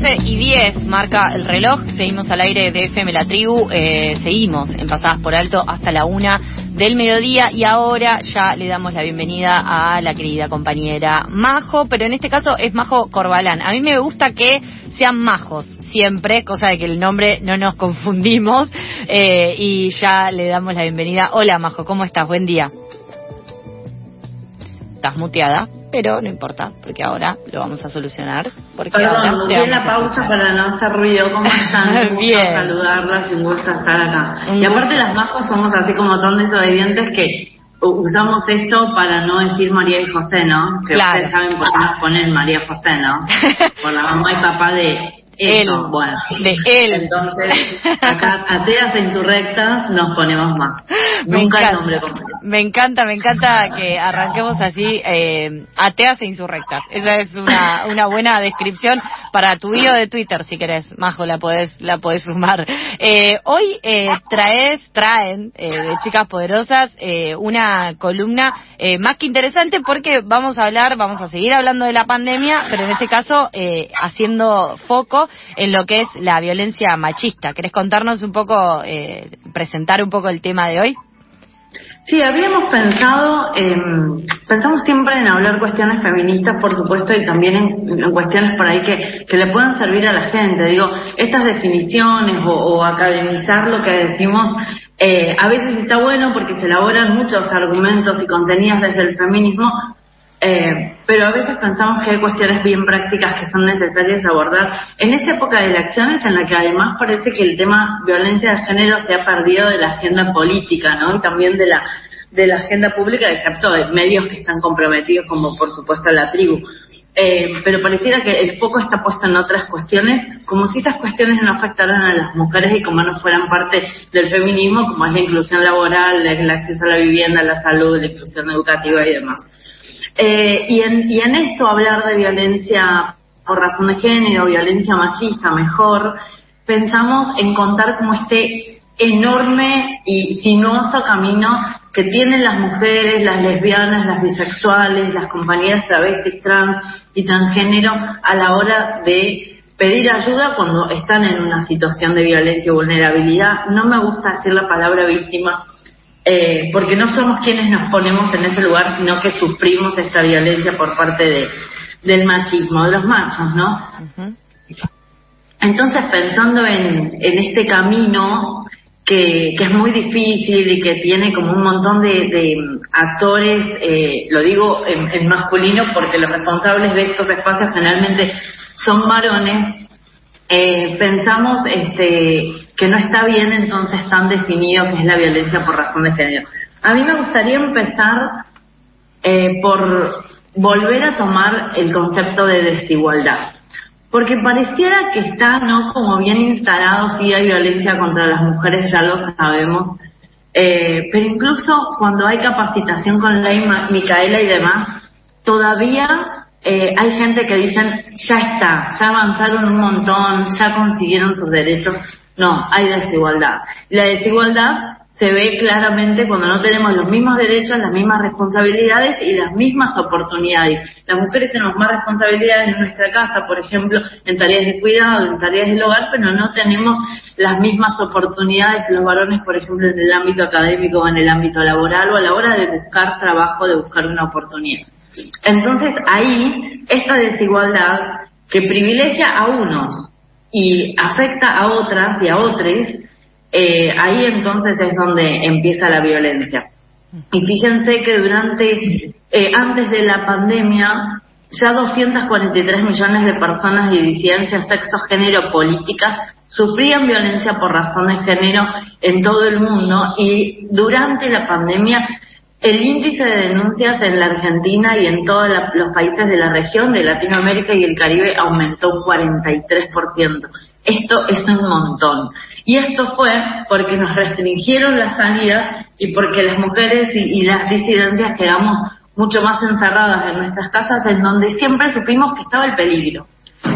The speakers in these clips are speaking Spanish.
12 y 10 marca el reloj, seguimos al aire de FM La Tribu, eh, seguimos en Pasadas por Alto hasta la una del mediodía y ahora ya le damos la bienvenida a la querida compañera Majo, pero en este caso es Majo Corbalán. A mí me gusta que sean majos siempre, cosa de que el nombre no nos confundimos eh, y ya le damos la bienvenida. Hola Majo, ¿cómo estás? Buen día. Estás muteada pero no importa, porque ahora lo vamos a solucionar. Porque Perdón, ahora la pausa para no hacer ruido. ¿Cómo están? Un Bien. saludarlas y un gusto estar acá. Y aparte las majos somos así como tan desobedientes que usamos esto para no decir María y José, ¿no? Que Claro. ustedes saben por qué nos ponen María y José, ¿no? Por la mamá y papá de. Él. Bueno. De él. Entonces, acá ateas e insurrectas nos ponemos más. Me Nunca el encanta. nombre completo. Me encanta, me encanta que arranquemos así, eh, ateas e insurrectas. Esa es una, una buena descripción para tu bio de Twitter, si querés, Majo, la podés, la podés sumar. Eh, hoy eh, traes, traen eh, de Chicas Poderosas eh, una columna eh, más que interesante porque vamos a hablar, vamos a seguir hablando de la pandemia, pero en este caso eh, haciendo foco en lo que es la violencia machista. ¿Querés contarnos un poco, eh, presentar un poco el tema de hoy? Sí, habíamos pensado, eh, pensamos siempre en hablar cuestiones feministas, por supuesto, y también en, cuestiones por ahí que, que le puedan servir a la gente. Digo, estas definiciones o, o academizar lo que decimos, eh, a veces está bueno porque se elaboran muchos argumentos y contenidos desde el feminismo, eh, pero a veces pensamos que hay cuestiones bien prácticas que son necesarias abordar en esta época de elecciones en la que además parece que el tema violencia de género se ha perdido de la agenda política, ¿no? Y también de la de la agenda pública, excepto de medios que están comprometidos, como por supuesto la tribu. Eh, pero pareciera que el foco está puesto en otras cuestiones, como si esas cuestiones no afectaran a las mujeres y como no fueran parte del feminismo, como es la inclusión laboral, el acceso a la vivienda, la salud, la inclusión educativa y demás. Eh, y, en, y en esto hablar de violencia por razón de género, violencia machista, mejor, pensamos en contar como este enorme y sinuoso camino que tienen las mujeres, las lesbianas, las bisexuales, las compañeras travestis, trans y transgénero a la hora de pedir ayuda cuando están en una situación de violencia o vulnerabilidad. No me gusta decir la palabra víctima eh, porque no somos quienes nos ponemos en ese lugar, sino que sufrimos esta violencia por parte de, del machismo, de los machos, ¿no? Entonces, pensando en, en este camino que, que es muy difícil y que tiene como un montón de, de actores, eh, lo digo en, en masculino porque los responsables de estos espacios generalmente son varones, eh, pensamos este, que no está bien entonces tan definido que es la violencia por razón de género. A mí me gustaría empezar eh, por volver a tomar el concepto de desigualdad. Porque pareciera que está, ¿no? Como bien instalado, sí hay violencia contra las mujeres, ya lo sabemos. Eh, pero incluso cuando hay capacitación con Ma- Micaela y demás, todavía eh, hay gente que dicen, ya está, ya avanzaron un montón, ya consiguieron sus derechos. No, hay desigualdad. La desigualdad se ve claramente cuando no tenemos los mismos derechos, las mismas responsabilidades y las mismas oportunidades. Las mujeres tenemos más responsabilidades en nuestra casa, por ejemplo, en tareas de cuidado, en tareas del hogar, pero no tenemos las mismas oportunidades que los varones, por ejemplo, en el ámbito académico o en el ámbito laboral o a la hora de buscar trabajo, de buscar una oportunidad. Entonces ahí, esta desigualdad que privilegia a unos y afecta a otras y a otros, eh, ahí entonces es donde empieza la violencia. Y fíjense que durante, eh, antes de la pandemia, ya 243 millones de personas de disidencias, sexo, género, políticas sufrían violencia por razón de género en todo el mundo y durante la pandemia el índice de denuncias en la Argentina y en todos los países de la región, de Latinoamérica y el Caribe, aumentó un 43%. Esto es un montón. Y esto fue porque nos restringieron las salidas y porque las mujeres y, las disidencias quedamos mucho más encerradas en nuestras casas en donde siempre supimos que estaba el peligro.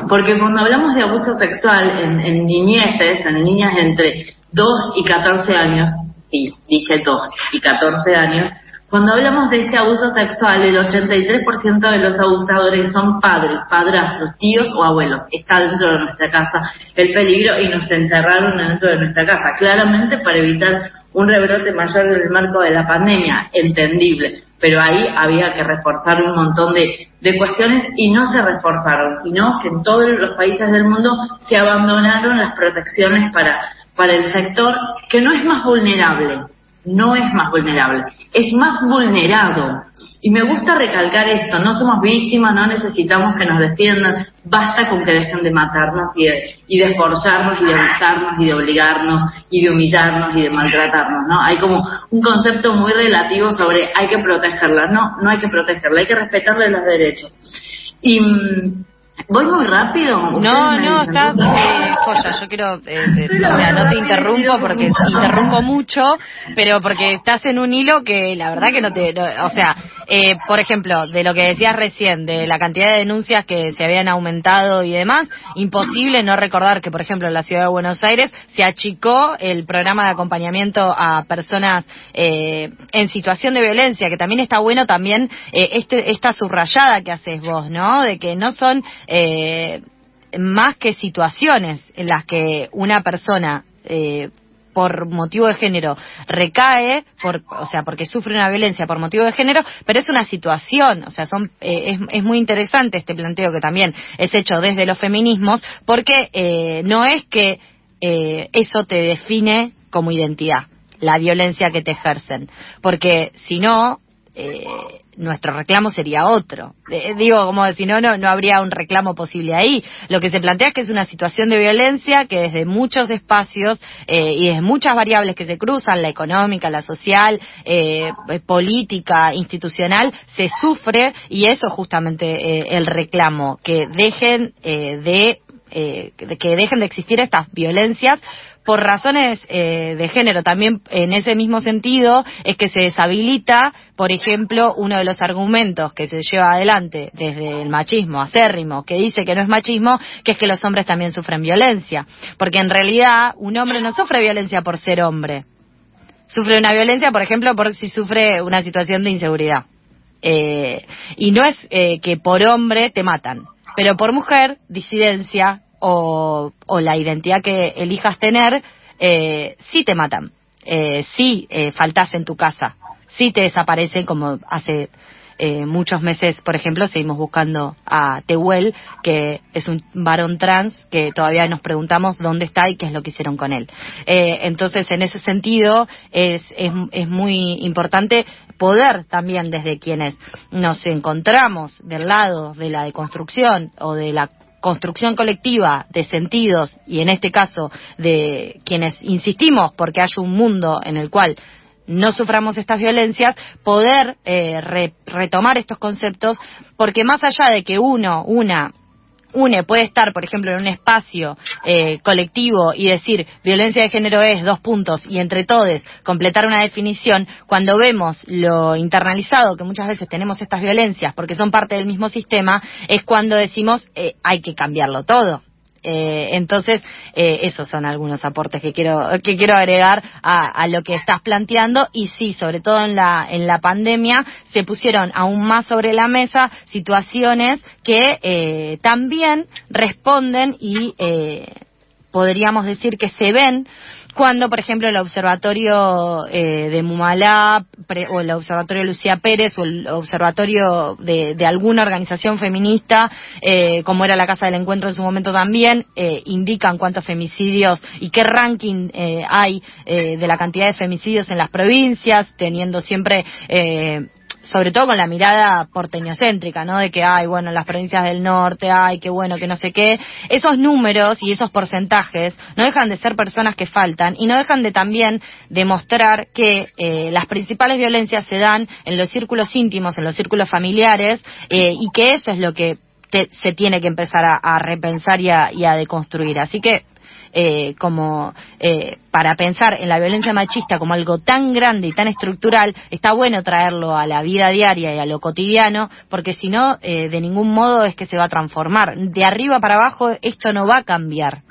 Porque cuando hablamos de abuso sexual en, en niñeces, en niñas entre 2 y 14 años, y dije 2 y 14 años, cuando hablamos de este abuso sexual, el 83% de los abusadores son padres, padrastros, tíos o abuelos. Está dentro de nuestra casa el peligro y nos encerraron dentro de nuestra casa, claramente para evitar un rebrote mayor en el marco de la pandemia, entendible. Pero ahí había que reforzar un montón de, cuestiones y no se reforzaron, sino que en todos los países del mundo se abandonaron las protecciones para, para el sector que no es más vulnerable, no es más vulnerable, es más vulnerado. Y me gusta recalcar esto, no somos víctimas, no necesitamos que nos defiendan, basta con que dejen de matarnos y de, y de esforzarnos y de abusarnos y de obligarnos y de humillarnos y de maltratarnos, ¿no? Hay como un concepto muy relativo sobre hay que protegerla, no, no hay que protegerla, hay que respetarle los derechos. Y mm, ¿Voy muy rápido? No, no, estás eh, joya. Yo quiero, eh, eh, o sea, no te interrumpo porque interrumpo mucho, pero porque estás en un hilo que la verdad que no te, o sea, eh, por ejemplo, de lo que decías recién, de la cantidad de denuncias que se habían aumentado y demás, imposible no recordar que, por ejemplo, en la ciudad de Buenos Aires se achicó el programa de acompañamiento a personas eh, en situación de violencia, que también está bueno también eh, este, esta subrayada que haces vos, ¿no? De que no son eh, más que situaciones en las que una persona eh, por motivo de género recae, por, o sea, porque sufre una violencia por motivo de género, pero es una situación, o sea, son, eh, es, es, muy interesante este planteo que también es hecho desde los feminismos, porque eh, no es que eh, eso te define como identidad, la violencia que te ejercen, porque si no, eh, nuestro reclamo sería otro. Eh, digo, como si no, no, no habría un reclamo posible ahí. Lo que se plantea es que es una situación de violencia que desde muchos espacios eh, y desde muchas variables que se cruzan, la económica, la social, eh, política, institucional, se sufre y eso justamente eh, el reclamo, que dejen de que dejen de existir estas violencias por razones eh, de género. También en ese mismo sentido es que se deshabilita, por ejemplo, uno de los argumentos que se lleva adelante desde el machismo acérrimo, que dice que no es machismo, que es que los hombres también sufren violencia. Porque en realidad un hombre no sufre violencia por ser hombre. Sufre una violencia, por ejemplo, por si sufre una situación de inseguridad. Eh, y no es eh, que por hombre te matan, pero por mujer, disidencia, o, o la identidad que elijas tener, eh, sí te matan, eh, sí eh, faltas en tu casa, sí te desaparecen como hace eh, muchos meses, por ejemplo, seguimos buscando a Tehuel, que es un varón trans que todavía nos preguntamos dónde está y qué es lo que hicieron con él. Eh, entonces, en ese sentido, es, es muy importante poder también desde quienes nos encontramos del lado de la deconstrucción o de la construcción colectiva de sentidos y en este caso de quienes insistimos porque haya un mundo en el cual no suframos estas violencias, poder eh, retomar estos conceptos, porque más allá de que uno, una, une puede estar, por ejemplo, en un espacio eh, colectivo y decir violencia de género es dos puntos y entre todos completar una definición, cuando vemos lo internalizado que muchas veces tenemos estas violencias porque son parte del mismo sistema, es cuando decimos eh, hay que cambiarlo todo. Eh, entonces, eh, esos son algunos aportes que quiero, que quiero agregar a, a, lo que estás planteando. Y sí, sobre todo en la, en la pandemia, se pusieron aún más sobre la mesa situaciones que eh, también responden y eh, podríamos decir que se ven cuando, por ejemplo, el observatorio eh, de Mumalá o el observatorio Lucía Pérez o el observatorio de, de alguna organización feminista, eh, como era la Casa del Encuentro en su momento también, eh, indican cuántos femicidios y qué ranking eh, hay eh, de la cantidad de femicidios en las provincias, teniendo siempre sobre todo con la mirada porteñocéntrica, ¿no? De que, ay, bueno, en las provincias del norte, ay, qué bueno, que no sé qué. Esos números y esos porcentajes no dejan de ser personas que faltan y no dejan de también demostrar que eh, las principales violencias se dan en los círculos íntimos, en los círculos familiares, eh, y que eso es lo que te, se tiene que empezar a, a repensar y a, y a deconstruir. Así que eh, como eh, para pensar en la violencia machista como algo tan grande y tan estructural, está bueno traerlo a la vida diaria y a lo cotidiano, porque si no, eh, de ningún modo es que se va a transformar. De arriba para abajo esto no va a cambiar,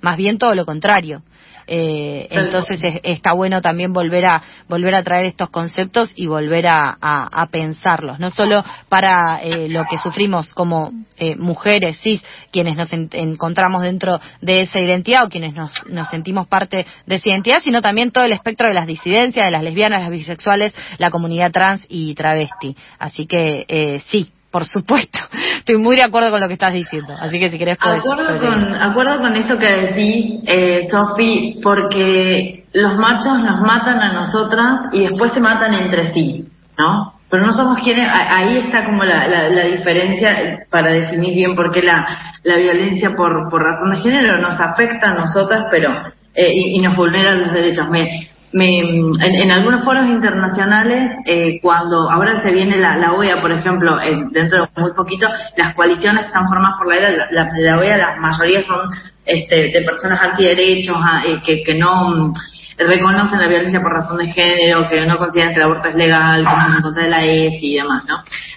más bien todo lo contrario. Eh, entonces está bueno también volver a volver a traer estos conceptos y volver a, a, pensarlos, no solo para eh, lo que sufrimos como eh, mujeres cis, quienes nos encontramos dentro de esa identidad o quienes nos, nos sentimos parte de esa identidad, sino también todo el espectro de las disidencias, de las lesbianas, las bisexuales, la comunidad trans y travesti. Así que eh, sí, por supuesto. Estoy muy de acuerdo con lo que estás diciendo. Así que si querés acuerdo con Acuerdo con eso que decís, eh, Sofi, porque los machos nos matan a nosotras y después se matan entre sí, ¿no? Pero no somos quienes, ahí está como la, la, diferencia para definir bien por qué la, la violencia por, por razón de género nos afecta a nosotras, pero eh, y, nos vulnera los derechos. Me, me, en, algunos foros internacionales, eh, cuando ahora se viene la, OEA, por ejemplo, dentro de muy poquito, las coaliciones están formadas por la, la, la OEA, la mayoría son este, de personas antiderechos, ah, eh, que, no mm, reconocen la violencia por razón de género, que no consideran que el aborto es legal, que están en contra la ESI y demás, ¿no?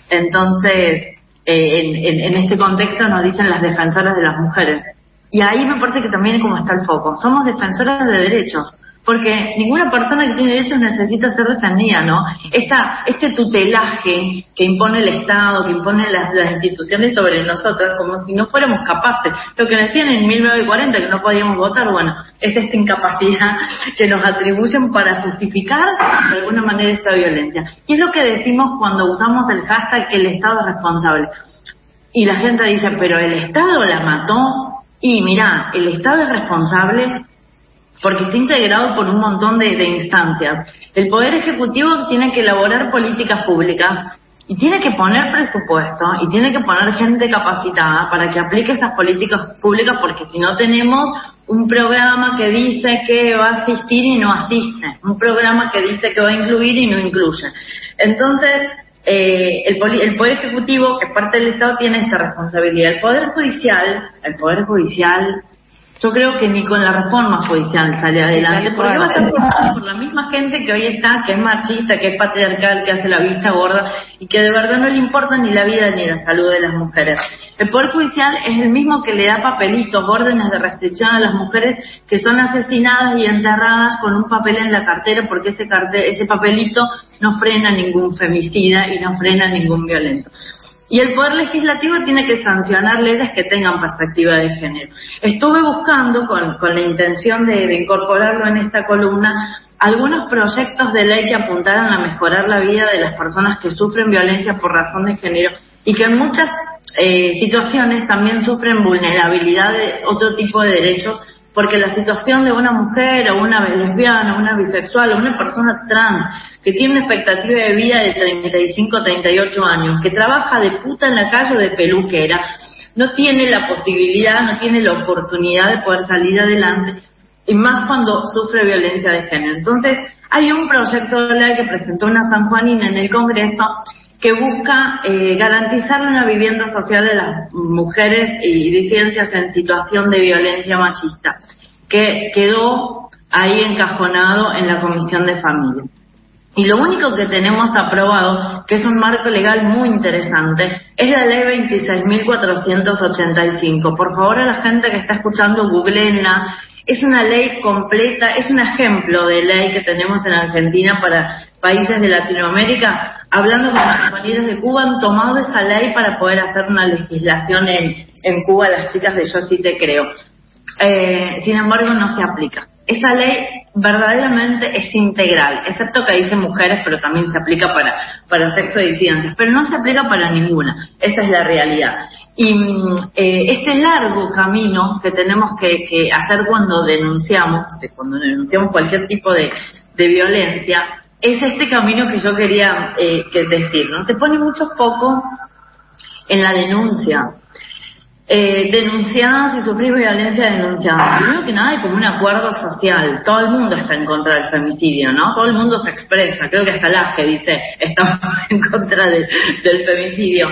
Entonces, eh, en, en, en este contexto nos dicen las defensoras de las mujeres. Y ahí me parece que también es como está el foco. Somos defensoras de derechos porque ninguna persona que tiene derechos necesita ser defendida, ¿no? Esta, este tutelaje que impone el Estado, que impone las, instituciones sobre nosotros, como si no fuéramos capaces. Lo que decían en 1940, que no podíamos votar, bueno, es esta incapacidad que nos atribuyen para justificar de alguna manera esta violencia. Y es lo que decimos cuando usamos el hashtag el Estado es responsable. Y la gente dice, pero el Estado la mató. Y mira, el Estado es responsable porque está integrado por un montón de, instancias. El Poder Ejecutivo tiene que elaborar políticas públicas y tiene que poner presupuesto y tiene que poner gente capacitada para que aplique esas políticas públicas porque si no tenemos un programa que dice que va a asistir y no asiste, un programa que dice que va a incluir y no incluye. Entonces, eh, el, el, Poder Ejecutivo, que es parte del Estado, tiene esta responsabilidad. El Poder Judicial, el Poder Judicial yo creo que ni con la reforma judicial sale adelante, porque va a estar por la misma gente que hoy está, que es machista, que es patriarcal, que hace la vista gorda y que de verdad no le importa ni la vida ni la salud de las mujeres. El Poder Judicial es el mismo que le da papelitos, órdenes de restricción a las mujeres que son asesinadas y enterradas con un papel en la cartera porque ese, ese papelito no frena ningún femicida y no frena ningún violento. Y el Poder Legislativo tiene que sancionar leyes que tengan perspectiva de género. Estuve buscando, con, con la intención de, incorporarlo en esta columna, algunos proyectos de ley que apuntaran a mejorar la vida de las personas que sufren violencia por razón de género y que en muchas eh, situaciones también sufren vulnerabilidad de otro tipo de derechos porque la situación de una mujer o una lesbiana, o una bisexual o una persona trans que tiene una expectativa de vida de 35, 38 años, que trabaja de puta en la calle o de peluquera, no tiene la posibilidad, no tiene la oportunidad de poder salir adelante, y más cuando sufre violencia de género. Entonces, hay un proyecto de ley que presentó una San Juanina en el Congreso que busca eh, garantizar una vivienda social de las mujeres y disidencias en situación de violencia machista, que quedó ahí encajonado en la Comisión de Familia. Y lo único que tenemos aprobado, que es un marco legal muy interesante, es la ley 26.485. Por favor, a la gente que está escuchando, googleenla. Es una ley completa, es un ejemplo de ley que tenemos en Argentina para países de Latinoamérica. Hablando con los compañeros de Cuba, han tomado esa ley para poder hacer una legislación en, en Cuba, las chicas de Yo sí te creo. Eh, sin embargo, no se aplica. Esa ley verdaderamente es integral, excepto que dice mujeres, pero también se aplica para, para sexo disidencias, pero no se aplica para ninguna, esa es la realidad. Y eh, este largo camino que tenemos que, hacer cuando denunciamos, cuando denunciamos cualquier tipo de, violencia, es este camino que yo quería eh, que decir, ¿no? Se pone mucho foco en la denuncia, eh, denunciadas y sufrir violencia denunciada. Primero que nada hay como un acuerdo social. Todo el mundo está en contra del femicidio, ¿no? Todo el mundo se expresa. Creo que hasta las que dice estamos en contra del femicidio.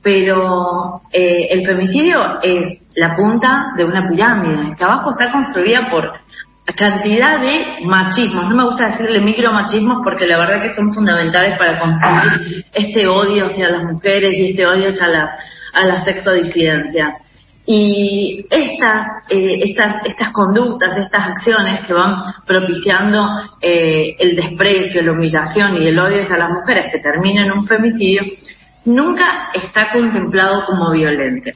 Pero eh, el femicidio es la punta de una pirámide, que abajo está construida por cantidad de machismos. No me gusta decirle micromachismos porque la verdad que son fundamentales para construir este odio hacia las mujeres y este odio hacia la, a la sexodisidencia. Y estas, eh, estas, estas conductas, estas acciones que van propiciando eh, el desprecio, la humillación y el odio hacia las mujeres que terminan en un femicidio, nunca está contemplado como violencia.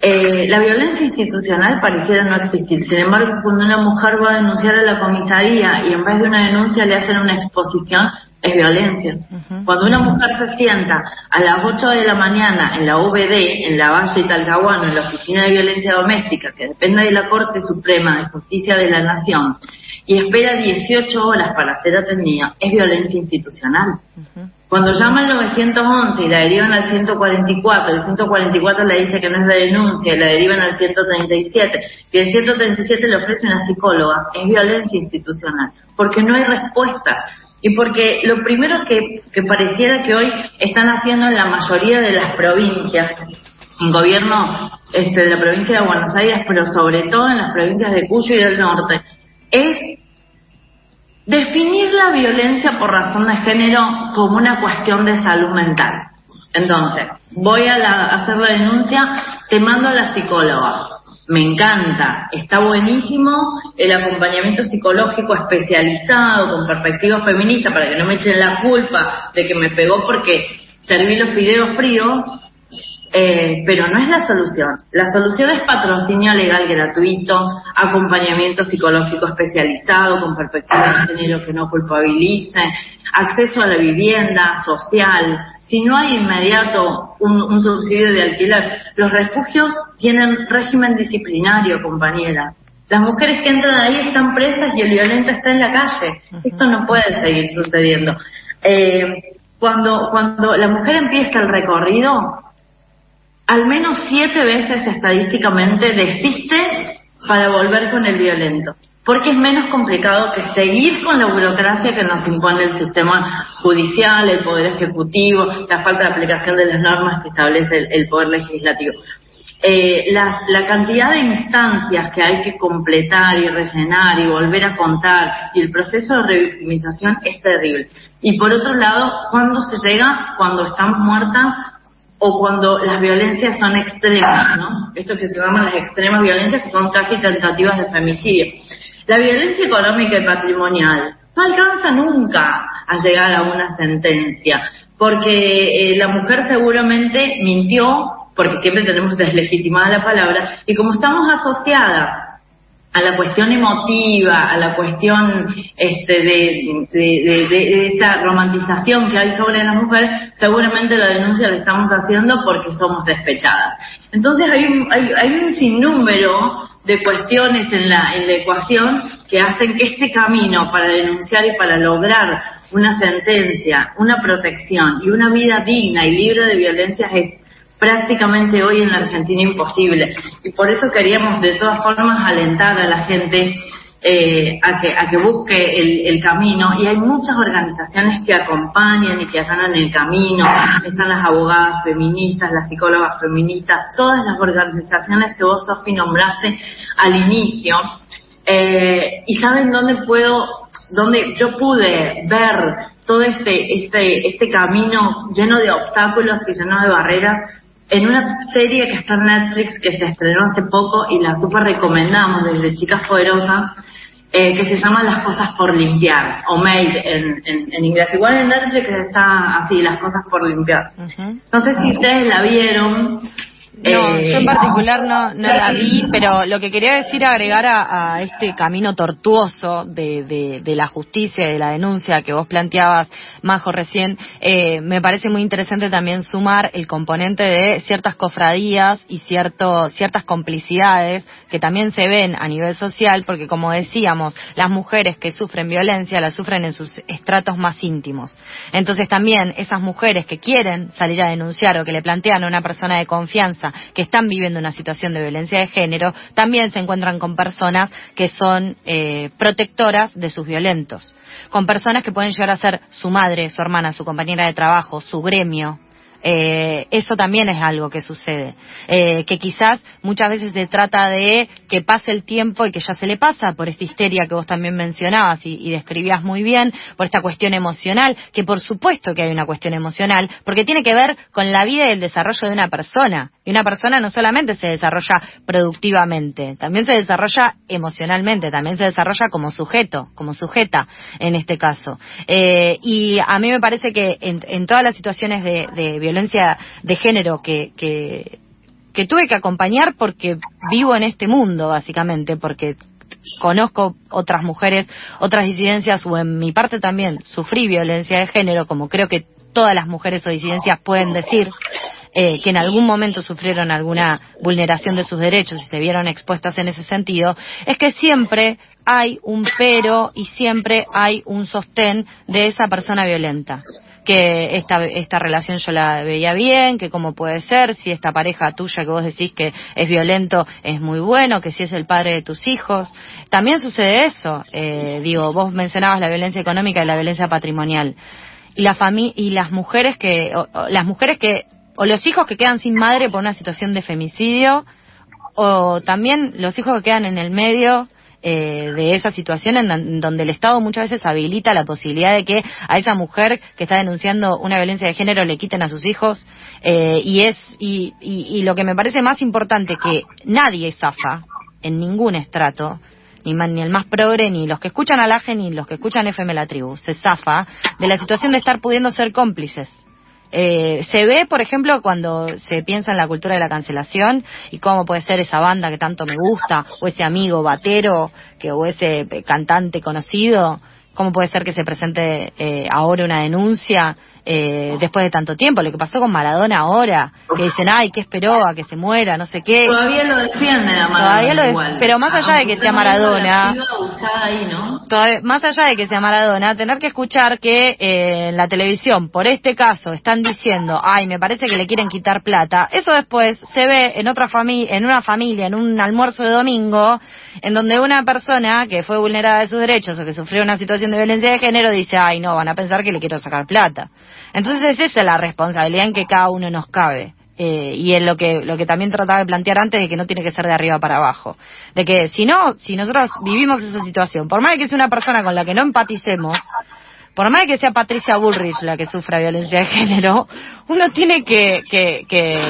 Eh, la violencia institucional pareciera no existir. Sin embargo, cuando una mujer va a denunciar a la comisaría y en vez de una denuncia le hacen una exposición, es violencia. Cuando una mujer se sienta a las 8 de la mañana en la UBD, en la Valle Talcahuano, en la Oficina de Violencia Doméstica, que depende de la Corte Suprema de Justicia de la Nación, y espera 18 horas para ser atendida, es violencia institucional. Cuando llama al 911 y la derivan al 144, el 144 le dice que no es de denuncia y la derivan al 137, y el 137 le ofrece una psicóloga, es violencia institucional, porque no hay respuesta. Y porque lo primero que, que pareciera que hoy están haciendo en la mayoría de las provincias, en gobierno este, de la provincia de Buenos Aires, pero sobre todo en las provincias de Cuyo y del norte, es definir la violencia por razón de género como una cuestión de salud mental. Entonces, voy a, hacer la denuncia, te mando a la psicóloga. Me encanta, está buenísimo el acompañamiento psicológico especializado con perspectiva feminista para que no me echen la culpa de que me pegó porque serví los fideos fríos eh, pero no es la solución. La solución es patrocinio legal gratuito, acompañamiento psicológico especializado con perspectiva de género que no culpabilice, acceso a la vivienda social. Si no hay inmediato un, subsidio de alquiler, los refugios tienen régimen disciplinario, compañera. Las mujeres que entran ahí están presas y el violento está en la calle. Esto no puede seguir sucediendo. Eh, cuando, cuando la mujer empieza el recorrido, al menos siete veces estadísticamente desiste para volver con el violento, porque es menos complicado que seguir con la burocracia que nos impone el sistema judicial, el poder ejecutivo, la falta de aplicación de las normas que establece el, poder legislativo. Eh, la, la, cantidad de instancias que hay que completar y rellenar y volver a contar y el proceso de revictimización es terrible. Y por otro lado, cuando se llega, cuando están muertas o cuando las violencias son extremas, ¿no? Esto que se llaman las extremas violencias, que son casi tentativas de femicidio. La violencia económica y patrimonial no alcanza nunca a llegar a una sentencia, porque eh, la mujer seguramente mintió, porque siempre tenemos deslegitimada la palabra, y como estamos asociadas a la cuestión emotiva, a la cuestión este, de, de, esta romantización que hay sobre las mujeres, seguramente la denuncia la estamos haciendo porque somos despechadas. Entonces hay un, hay, hay un sinnúmero de cuestiones en la, en la ecuación que hacen que este camino para denunciar y para lograr una sentencia, una protección y una vida digna y libre de violencias es prácticamente hoy en la Argentina imposible. Y por eso queríamos de todas formas alentar a la gente eh, a, que, a que busque el, camino y hay muchas organizaciones que acompañan y que allanan el camino. Están las abogadas feministas, las psicólogas feministas, todas las organizaciones que vos, Sofi, nombraste al inicio. Eh, y saben dónde puedo, dónde yo pude ver todo este, este, este camino lleno de obstáculos y lleno de barreras en una serie que está en Netflix que se estrenó hace poco y la super recomendamos desde Chicas Poderosas, eh, que se llama Las Cosas por Limpiar, o Made en, en, inglés. Igual en Netflix está así, Las Cosas por Limpiar. No sé si ustedes la vieron, no, yo en eh, particular no, no la vi, pero lo que quería decir, agregar a, este camino tortuoso de, de, la justicia y de la denuncia que vos planteabas, Majo, recién, eh, me parece muy interesante también sumar el componente de ciertas cofradías y cierto, ciertas complicidades que también se ven a nivel social, porque como decíamos, las mujeres que sufren violencia la sufren en sus estratos más íntimos. Entonces también esas mujeres que quieren salir a denunciar o que le plantean a una persona de confianza que están viviendo una situación de violencia de género, también se encuentran con personas que son eh, protectoras de sus violentos, con personas que pueden llegar a ser su madre, su hermana, su compañera de trabajo, su gremio, eh, eso también es algo que sucede. Eh, que quizás muchas veces se trata de que pase el tiempo y que ya se le pasa por esta histeria que vos también mencionabas y, describías muy bien, por esta cuestión emocional, que por supuesto que hay una cuestión emocional, porque tiene que ver con la vida y el desarrollo de una persona. Y una persona no solamente se desarrolla productivamente, también se desarrolla emocionalmente, también se desarrolla como sujeto, como sujeta en este caso. Eh, y a mí me parece que en, en todas las situaciones de, de violencia de género que, que, tuve que acompañar porque vivo en este mundo, básicamente, porque conozco otras mujeres, otras disidencias o en mi parte también sufrí violencia de género, como creo que todas las mujeres o disidencias pueden decir eh, que en algún momento sufrieron alguna vulneración de sus derechos y se vieron expuestas en ese sentido, es que siempre hay un pero y siempre hay un sostén de esa persona violenta que esta, esta relación yo la veía bien, que cómo puede ser, si esta pareja tuya que vos decís que es violento es muy bueno, que si es el padre de tus hijos. También sucede eso, eh, digo, vos mencionabas la violencia económica y la violencia patrimonial. Y, la fami y las mujeres que, o, las mujeres que, o los hijos que quedan sin madre por una situación de femicidio, o también los hijos que quedan en el medio eh, de esa situación en donde el Estado muchas veces habilita la posibilidad de que a esa mujer que está denunciando una violencia de género le quiten a sus hijos eh, y es y, y, lo que me parece más importante que nadie zafa en ningún estrato ni, ni el más progre, ni los que escuchan Alaje, ni los que escuchan FM La Tribu, se zafa de la situación de estar pudiendo ser cómplices eh, se ve, por ejemplo, cuando se piensa en la cultura de la cancelación y cómo puede ser esa banda que tanto me gusta, o ese amigo batero, que, o ese cantante conocido, cómo puede ser que se presente eh, ahora una denuncia eh, después de tanto tiempo. Lo que pasó con Maradona ahora, que dicen, ay, que esperó a que se muera, no sé qué. Todavía lo defiende a Maradona. Todavía lo igual. pero más allá de que sea Maradona, ahí, ¿no? todavía, más allá de que sea Maradona, tener que escuchar que eh, en la televisión, por este caso, están diciendo, ay, me parece que le quieren quitar plata, eso después se ve en otra familia, en una familia, en un almuerzo de domingo, en donde una persona que fue vulnerada de sus derechos o que sufrió una situación de violencia de género dice, ay, no, van a pensar que le quiero sacar plata. Entonces esa es la responsabilidad en que cada uno nos cabe. Eh, y es lo que lo que también trataba de plantear antes de que no tiene que ser de arriba para abajo de que si no si nosotros vivimos esa situación por más que sea una persona con la que no empaticemos por más que sea Patricia Bullrich la que sufra violencia de género, uno tiene que, que, que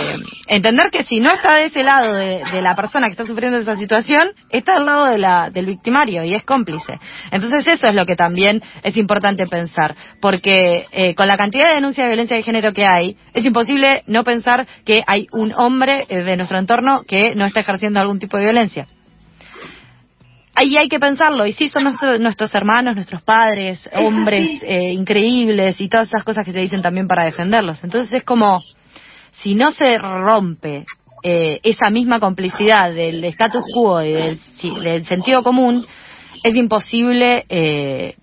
entender que si no está de ese lado de, la persona que está sufriendo esa situación, está al lado de la, del victimario y es cómplice. Entonces eso es lo que también es importante pensar, porque eh, con la cantidad de denuncias de violencia de género que hay, es imposible no pensar que hay un hombre eh, de nuestro entorno que no está ejerciendo algún tipo de violencia ahí hay que pensarlo. Y sí, son nuestro, nuestros hermanos, nuestros padres, hombres eh, increíbles y todas esas cosas que se dicen también para defenderlos. Entonces es como, si no se rompe eh, esa misma complicidad del status quo y del, del sentido común, es imposible eh,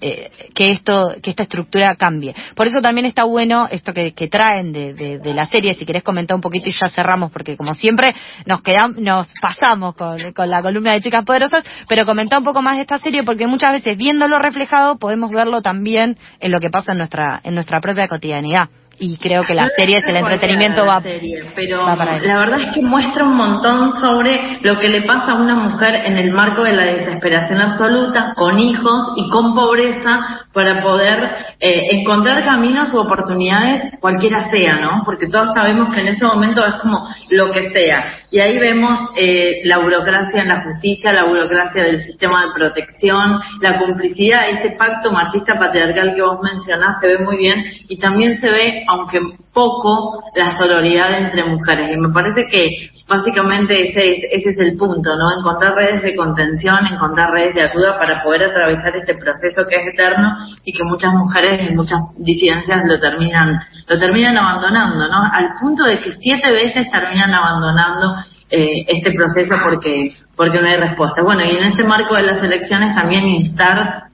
eh, que esto que esta estructura cambie. Por eso también está bueno esto que, que traen de, de, de, la serie, si querés comentar un poquito y ya cerramos, porque como siempre nos quedamos, nos pasamos con, con la columna de Chicas Poderosas, pero comentar un poco más de esta serie porque muchas veces viéndolo reflejado podemos verlo también en lo que pasa en nuestra, en nuestra propia cotidianidad y creo que la serie es el entretenimiento va, serie, pero va para la verdad es que muestra un montón sobre lo que le pasa a una mujer en el marco de la desesperación absoluta, con hijos y con pobreza, para poder eh, encontrar caminos u oportunidades, cualquiera sea, ¿no? Porque todos sabemos que en ese momento es como lo que sea. Y ahí vemos eh, la burocracia en la justicia, la burocracia del sistema de protección, la complicidad, ese pacto machista patriarcal que vos mencionás se ve muy bien y también se ve aunque poco, la sororidad entre mujeres. Y me parece que básicamente ese es, ese es el punto, ¿no? Encontrar redes de contención, encontrar redes de ayuda para poder atravesar este proceso que es eterno y que muchas mujeres y muchas disidencias lo terminan, lo terminan abandonando, ¿no? Al punto de que siete veces terminan abandonando eh, este proceso porque porque no hay respuesta. Bueno, y en este marco de las elecciones también instar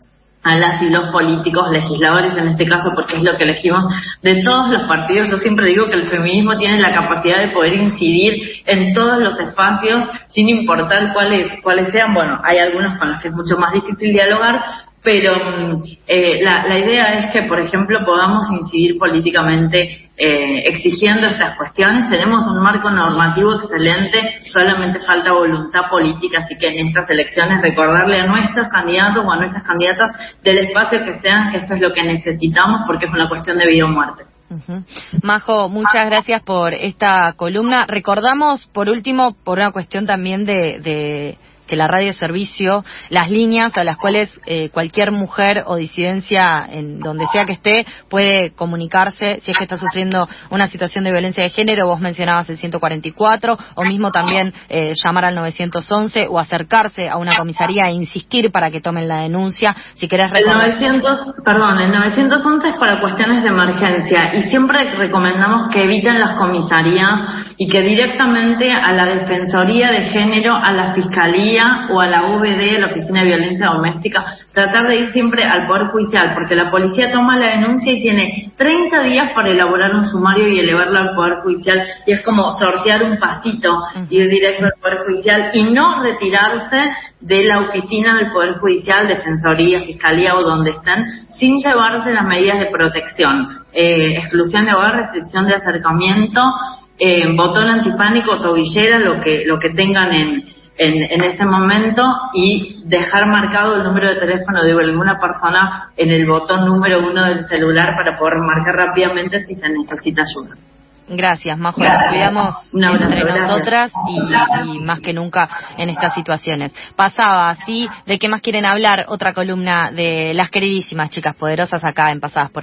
a las y los políticos, legisladores en este caso, porque es lo que elegimos de todos los partidos. Yo siempre digo que el feminismo tiene la capacidad de poder incidir en todos los espacios, sin importar cuáles, cuáles sean. Bueno, hay algunos con los que es mucho más difícil dialogar, pero eh, la, la, idea es que, por ejemplo, podamos incidir políticamente eh, exigiendo estas cuestiones. Tenemos un marco normativo excelente, solamente falta voluntad política, así que en estas elecciones recordarle a nuestros candidatos o a nuestras candidatas del espacio que sean que esto es lo que necesitamos porque es una cuestión de vida o muerte. Majo, muchas gracias por esta columna. Recordamos, por último, por una cuestión también de que la radio servicio, las líneas a las cuales eh, cualquier mujer o disidencia en donde sea que esté puede comunicarse si es que está sufriendo una situación de violencia de género, vos mencionabas el 144, o mismo también eh, llamar al 911 o acercarse a una comisaría e insistir para que tomen la denuncia. Si querés el 900, perdón, el 911 es para cuestiones de emergencia y siempre recomendamos que eviten las comisarías y que directamente a la Defensoría de Género, a la Fiscalía o a la UBD, la Oficina de Violencia Doméstica, tratar de ir siempre al Poder Judicial, porque la policía toma la denuncia y tiene 30 días para elaborar un sumario y elevarlo al Poder Judicial, y es como sortear un pasito, ir directo al Poder Judicial y no retirarse de la oficina del Poder Judicial, Defensoría, Fiscalía o donde estén, sin llevarse las medidas de protección, eh, exclusión de hogar, restricción de acercamiento, eh, botón antipánico, tobillera, lo que, lo que tengan en, en, en, ese momento y dejar marcado el número de teléfono de alguna persona en el botón número uno del celular para poder marcar rápidamente si se necesita ayuda. Gracias, Majo. Nos cuidamos entre nosotras y, y, más que nunca en estas situaciones. Pasaba así, ¿de qué más quieren hablar? Otra columna de las queridísimas chicas poderosas acá en Pasadas por el